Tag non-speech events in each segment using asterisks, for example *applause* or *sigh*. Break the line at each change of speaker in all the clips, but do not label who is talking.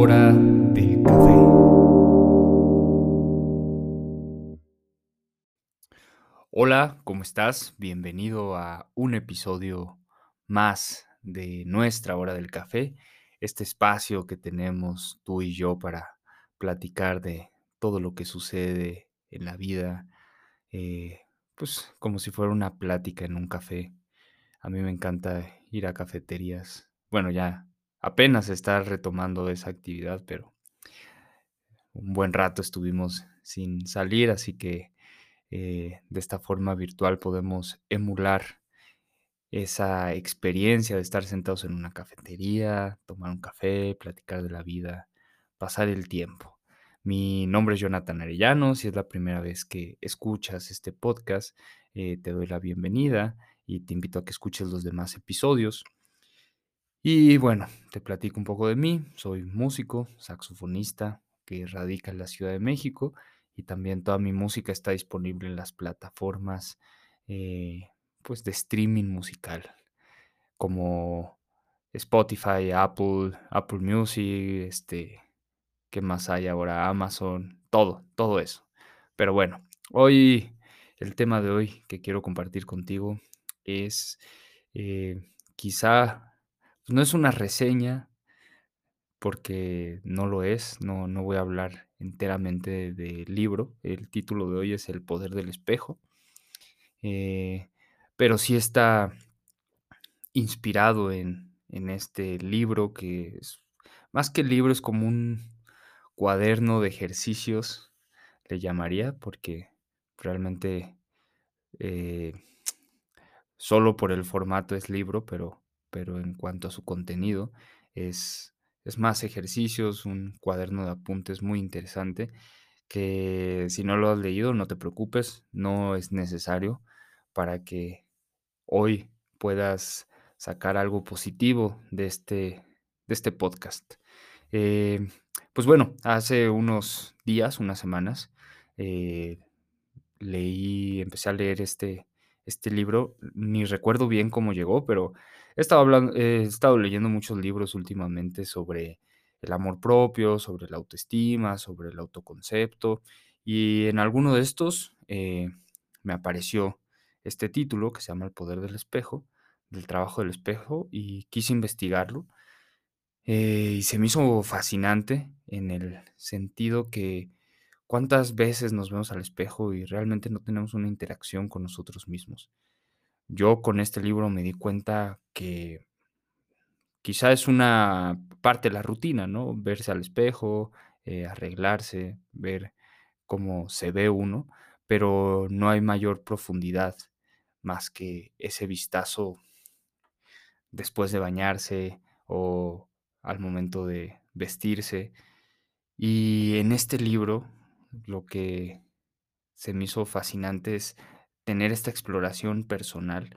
hora del café. Hola, ¿cómo estás? Bienvenido a un episodio más de nuestra hora del café, este espacio que tenemos tú y yo para platicar de todo lo que sucede en la vida, eh, pues como si fuera una plática en un café. A mí me encanta ir a cafeterías. Bueno, ya apenas está retomando esa actividad, pero un buen rato estuvimos sin salir, así que eh, de esta forma virtual podemos emular esa experiencia de estar sentados en una cafetería, tomar un café, platicar de la vida, pasar el tiempo. Mi nombre es Jonathan Arellano, si es la primera vez que escuchas este podcast, eh, te doy la bienvenida y te invito a que escuches los demás episodios. Y bueno, te platico un poco de mí. Soy músico, saxofonista que radica en la Ciudad de México y también toda mi música está disponible en las plataformas eh, pues de streaming musical como Spotify, Apple, Apple Music, este, ¿qué más hay ahora? Amazon, todo, todo eso. Pero bueno, hoy el tema de hoy que quiero compartir contigo es eh, quizá, no es una reseña, porque no lo es, no, no voy a hablar enteramente del libro. El título de hoy es El poder del espejo. Eh, pero sí está inspirado en, en este libro que es, más que libro es como un cuaderno de ejercicios, le llamaría, porque realmente eh, solo por el formato es libro, pero, pero en cuanto a su contenido es, es más ejercicios, un cuaderno de apuntes muy interesante que si no lo has leído no te preocupes, no es necesario para que hoy puedas sacar algo positivo de este, de este podcast. Eh, pues bueno, hace unos días, unas semanas, eh, leí, empecé a leer este, este libro, ni recuerdo bien cómo llegó, pero he estado, hablando, he estado leyendo muchos libros últimamente sobre el amor propio, sobre la autoestima, sobre el autoconcepto, y en alguno de estos eh, me apareció este título que se llama El poder del espejo, del trabajo del espejo, y quise investigarlo. Eh, y se me hizo fascinante en el sentido que cuántas veces nos vemos al espejo y realmente no tenemos una interacción con nosotros mismos. Yo con este libro me di cuenta que quizá es una parte de la rutina, ¿no? Verse al espejo, eh, arreglarse, ver cómo se ve uno, pero no hay mayor profundidad más que ese vistazo después de bañarse o al momento de vestirse. Y en este libro lo que se me hizo fascinante es tener esta exploración personal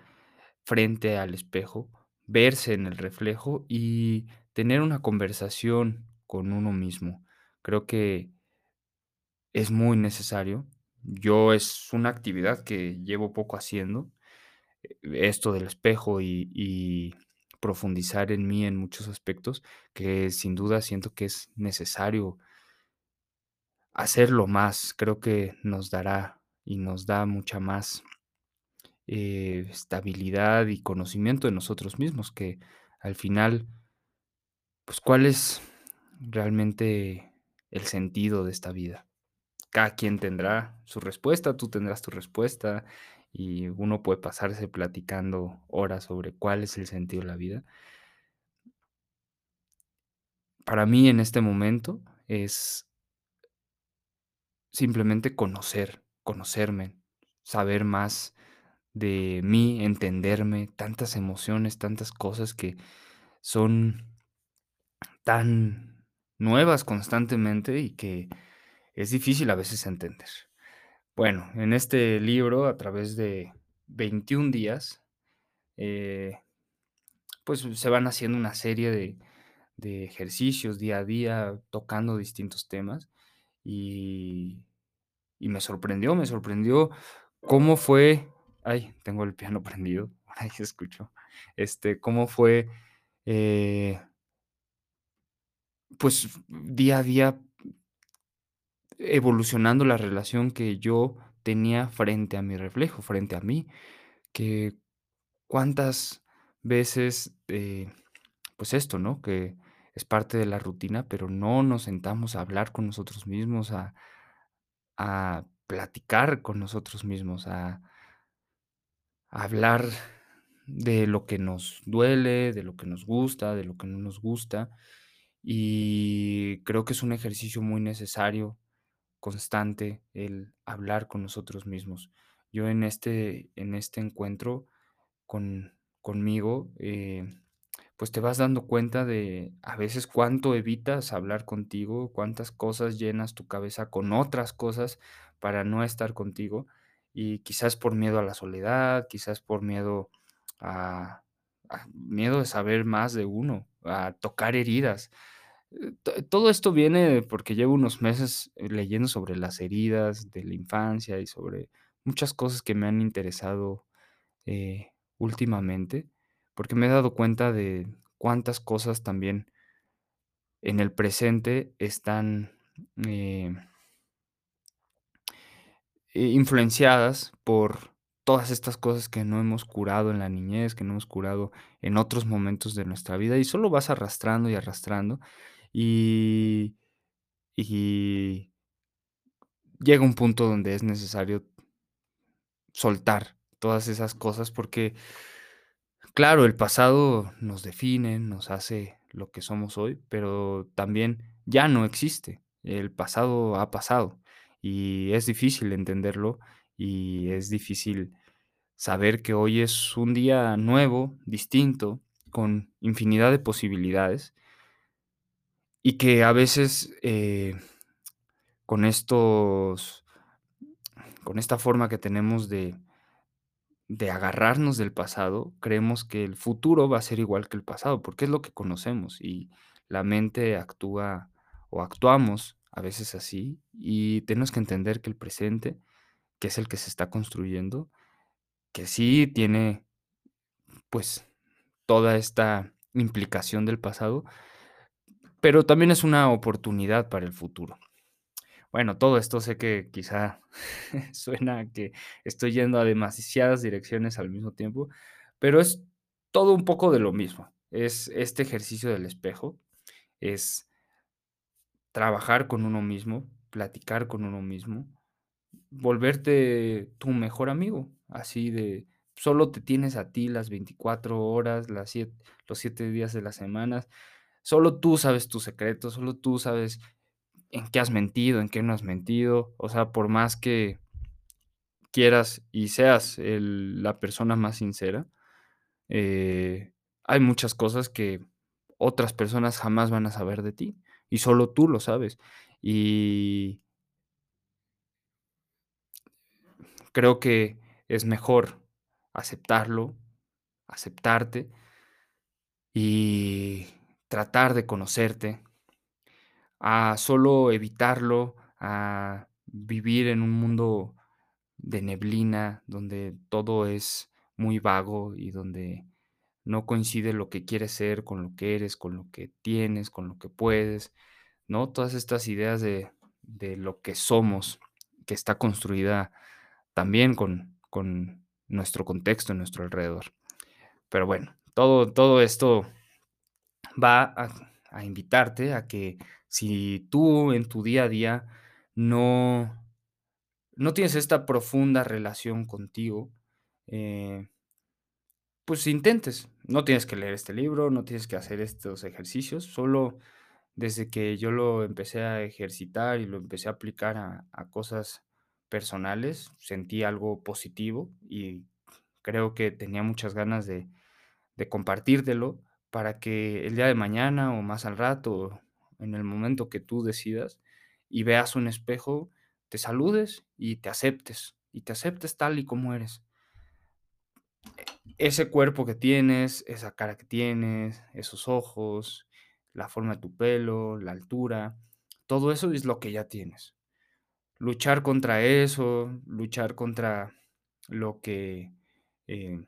frente al espejo, verse en el reflejo y tener una conversación con uno mismo. Creo que es muy necesario. Yo es una actividad que llevo poco haciendo, eh, esto del espejo y, y profundizar en mí en muchos aspectos, que sin duda siento que es necesario hacerlo más. Creo que nos dará y nos da mucha más eh, estabilidad y conocimiento de nosotros mismos, que al final, pues cuál es realmente el sentido de esta vida. Cada quien tendrá su respuesta, tú tendrás tu respuesta y uno puede pasarse platicando horas sobre cuál es el sentido de la vida. Para mí en este momento es simplemente conocer, conocerme, saber más de mí, entenderme, tantas emociones, tantas cosas que son tan nuevas constantemente y que es difícil a veces entender. Bueno, en este libro, a través de 21 días, eh, pues se van haciendo una serie de, de ejercicios día a día, tocando distintos temas y, y me sorprendió, me sorprendió cómo fue, ay, tengo el piano *laughs* prendido, ahí escucho, este, cómo fue eh, pues, día a día evolucionando la relación que yo tenía frente a mi reflejo, frente a mí, que cuántas veces, eh, pues esto, ¿no? Que es parte de la rutina, pero no nos sentamos a hablar con nosotros mismos, a a platicar con nosotros mismos, a hablar de lo que nos duele, de lo que nos gusta, de lo que no nos gusta. Y creo que es un ejercicio muy necesario, constante, el hablar con nosotros mismos. Yo en este en este encuentro con conmigo, eh, pues, te vas dando cuenta de, a veces, cuánto evitas hablar contigo, cuántas cosas llenas tu cabeza con otras cosas para no estar contigo, y quizás por miedo a la soledad, quizás por miedo a miedo de saber más de uno, a tocar heridas. Eh, to todo esto viene porque llevo unos meses leyendo sobre las heridas de la infancia y sobre muchas cosas que me han interesado, eh, últimamente, porque me he dado cuenta de cuántas cosas también en el presente están, eh eh, influenciadas por todas estas cosas que no hemos curado en la niñez, que no hemos curado en otros momentos de nuestra vida, y solo vas arrastrando y arrastrando, y y llega un punto donde es necesario soltar todas esas cosas, porque claro, el pasado nos define, nos hace lo que somos hoy, pero también ya no existe. El pasado ha pasado, y es difícil entenderlo, y es difícil saber que hoy es un día nuevo, distinto, con infinidad de posibilidades y que a veces, eh, con estos con esta forma que tenemos de de agarrarnos del pasado, creemos que el futuro va a ser igual que el pasado, porque es lo que conocemos, y la mente actúa o actuamos a veces así, y tenemos que entender que el presente, que es el que se está construyendo, que sí tiene, pues, toda esta implicación del pasado, pero también es una oportunidad para el futuro. Bueno, todo esto sé que quizá *laughs* suena a que estoy yendo a demasiadas direcciones al mismo tiempo, pero es todo un poco de lo mismo. Es este ejercicio del espejo, es trabajar con uno mismo, platicar con uno mismo, volverte tu mejor amigo, así de solo te tienes a ti las 24 horas, las siet los 7 días de la semana. Solo tú sabes tus secretos, solo tú sabes en qué has mentido, en qué no has mentido. O sea, por más que quieras y seas la persona más sincera, eh, hay muchas cosas que otras personas jamás van a saber de ti, y solo tú lo sabes. Y creo que es mejor aceptarlo, aceptarte y tratar de conocerte, a solo evitarlo, a vivir en un mundo de neblina, donde todo es muy vago y donde no coincide lo que quieres ser con lo que eres, con lo que tienes, con lo que puedes, ¿no? Todas estas ideas de de lo que somos, que está construida también con con nuestro contexto, nuestro alrededor. Pero bueno, todo todo esto va a a invitarte a que si tú en tu día a día no no tienes esta profunda relación contigo, eh pues intentes. No tienes que leer este libro, no tienes que hacer estos ejercicios, solo desde que yo lo empecé a ejercitar y lo empecé a aplicar a cosas personales, sentí algo positivo y creo que tenía muchas ganas de de compartírtelo para que el día de mañana o más al rato, en el momento que tú decidas y veas un espejo, te saludes y te aceptes, y te aceptes tal y como eres. E ese cuerpo que tienes, esa cara que tienes, esos ojos, la forma de tu pelo, la altura, todo eso es lo que ya tienes. Luchar contra eso, luchar contra lo que, eh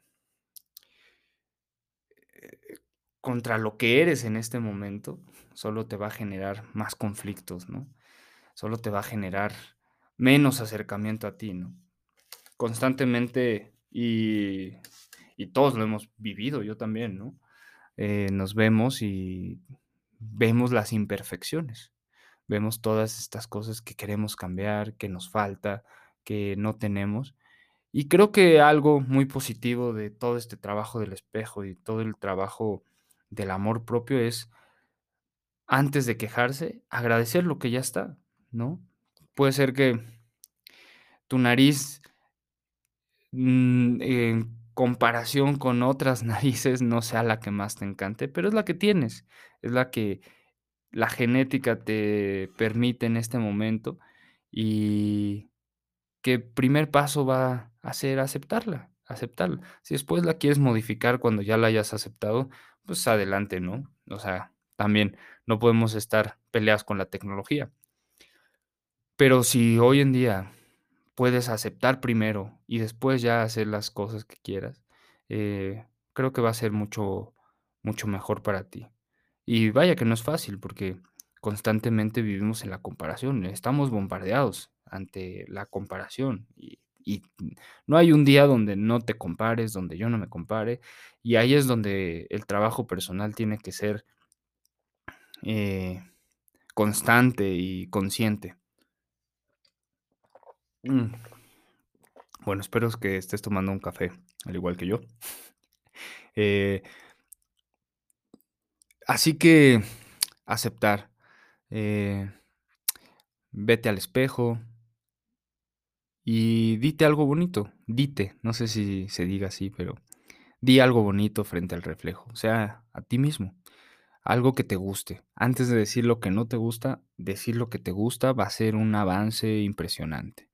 eh contra lo que eres en este momento, solo te va a generar más conflictos, ¿no? Solo te va a generar menos acercamiento a ti, ¿no? Constantemente, y y todos lo hemos vivido, yo también, ¿no? Eh, nos vemos y vemos las imperfecciones, vemos todas estas cosas que queremos cambiar, que nos falta, que no tenemos. Y creo que algo muy positivo de todo este trabajo del espejo y todo el trabajo del amor propio es antes de quejarse, agradecer lo que ya está, ¿no? Puede ser que tu nariz mm, en comparación con otras *laughs* narices no sea la que más te encante, pero es la que tienes, es la que la genética te permite en este momento, y que primer paso va a ser aceptarla, aceptarla. Si después la quieres modificar cuando ya la hayas aceptado, pues adelante, ¿no? O sea, también no podemos estar peleados con la tecnología. Pero si hoy en día puedes aceptar primero y después ya hacer las cosas que quieras, eh, creo que va a ser mucho mucho mejor para ti. Y vaya que no es fácil, porque constantemente vivimos en la comparación, estamos bombardeados ante la comparación, y y no hay un día donde no te compares, donde yo no me compare, y ahí es donde el trabajo personal tiene que ser eh, constante y consciente. Mm. Bueno, espero que estés tomando un café, al igual que yo. *laughs* Eh así que aceptar, eh, vete al espejo y dite algo bonito, dite, no sé si se diga así, pero di algo bonito frente al reflejo, o sea, a ti mismo, algo que te guste. Antes de decir lo que no te gusta, decir lo que te gusta va a ser un avance impresionante.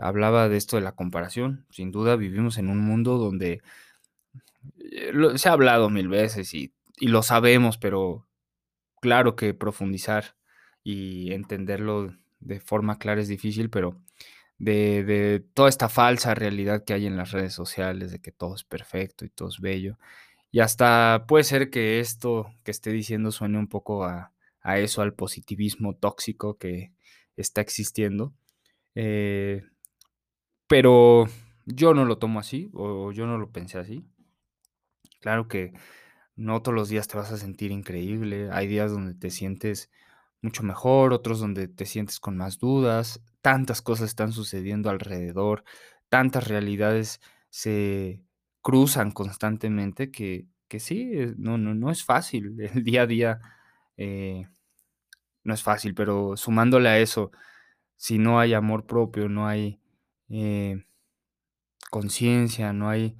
Hablaba de esto de la comparación, sin duda vivimos en un mundo donde eh, se ha hablado mil veces y y lo sabemos, pero claro que profundizar y entenderlo de forma clara es difícil, pero de de toda esta falsa realidad que hay en las redes sociales, de que todo es perfecto y todo es bello, y hasta puede ser que esto que esté diciendo suene un poco a a eso, al positivismo tóxico que está existiendo, eh, pero yo no lo tomo así, o yo no lo pensé así. Claro que no todos los días te vas a sentir increíble, hay días donde te sientes mucho mejor, otros donde te sientes con más dudas, tantas cosas están sucediendo alrededor, tantas realidades se cruzan constantemente que que sí, eh, no no no es fácil, el día a día, eh, no es fácil, pero sumándole a eso, si no hay amor propio, no hay, eh, conciencia, no hay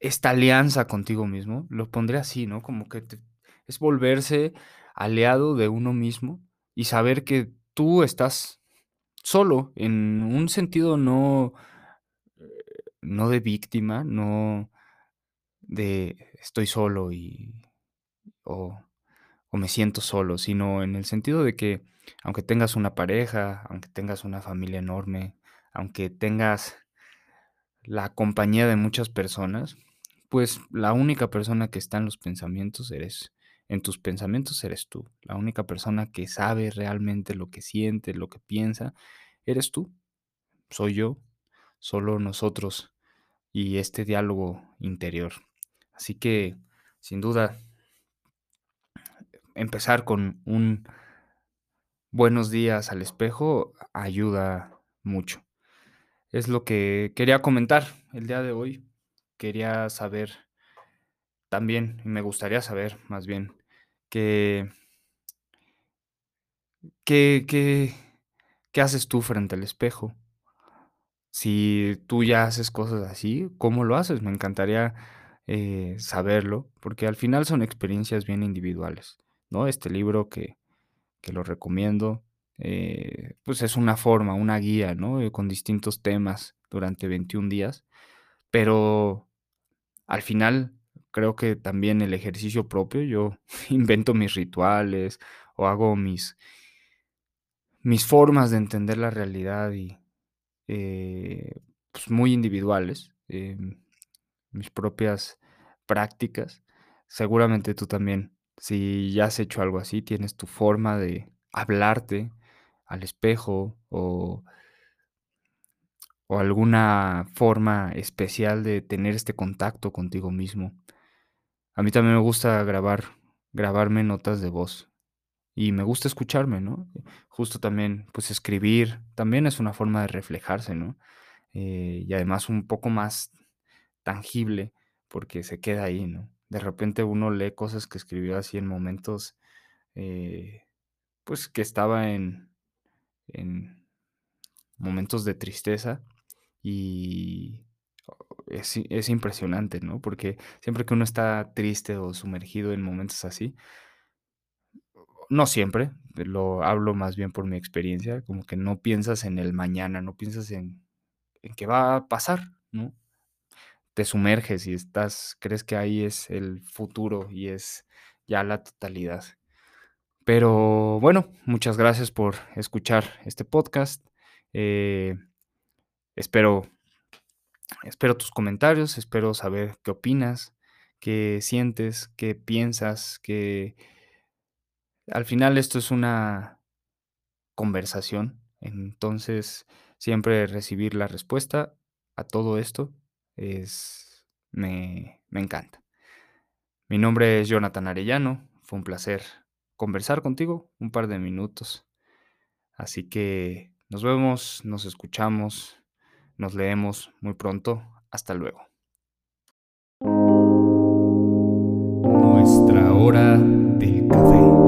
esta alianza contigo mismo, lo pondré así, ¿no? Como que te es volverse aliado de uno mismo y saber que tú estás solo en un sentido no, no de víctima, no de estoy solo y o o me siento solo, sino en el sentido de que aunque tengas una pareja, aunque tengas una familia enorme, aunque tengas la compañía de muchas personas, pues la única persona que está en los pensamientos eres en tus pensamientos eres tú. La única persona que sabe realmente lo que siente, lo que piensa, eres tú, soy yo, solo nosotros y este diálogo interior. Así que, sin duda empezar con un buenos días al espejo ayuda mucho. Es lo que quería comentar el día de hoy. Quería saber también, me gustaría saber, más bien, que ¿qué qué qué haces tú frente al espejo? Si tú ya haces cosas así, ¿cómo lo haces? Me encantaría, eh, saberlo, porque al final son experiencias bien individuales, ¿no? Este libro que que lo recomiendo, eh, pues es una forma, una guía, ¿no? Eh, con distintos temas durante 21 días, pero al final creo que también el ejercicio propio, yo *laughs* invento mis rituales o hago mis mis formas de entender la realidad y, eh, pues, muy individuales, em, mis propias prácticas, seguramente tú también, si ya has hecho algo así, tienes tu forma de hablarte al espejo o o alguna forma especial de tener este contacto contigo mismo. A mí también me gusta grabar grabarme notas de voz y me gusta escucharme, ¿no? Justo también, pues, escribir también es una forma de reflejarse, ¿no? Eh, y además un poco más tangible, porque se queda ahí, ¿no? De repente uno lee cosas que escribió así en momentos, eh, pues, que estaba en en momentos de tristeza y es es impresionante, ¿no? Porque siempre que uno está triste o sumergido en momentos así no siempre, lo hablo más bien por mi experiencia, como que no piensas en el mañana, no piensas en en qué va a pasar, ¿no? Te sumerges y estás crees que ahí es el futuro y es ya la totalidad. Pero bueno, muchas gracias por escuchar este podcast, eh, espero espero tus comentarios, espero saber qué opinas, qué sientes, qué piensas, qué al final esto es una conversación, entonces siempre recibir la respuesta a todo esto es me me encanta. Mi nombre es Jonathan Arellano, fue un placer conversar contigo un par de minutos. Así que nos vemos, nos escuchamos, nos leemos muy pronto. Hasta luego. Nuestra hora del café.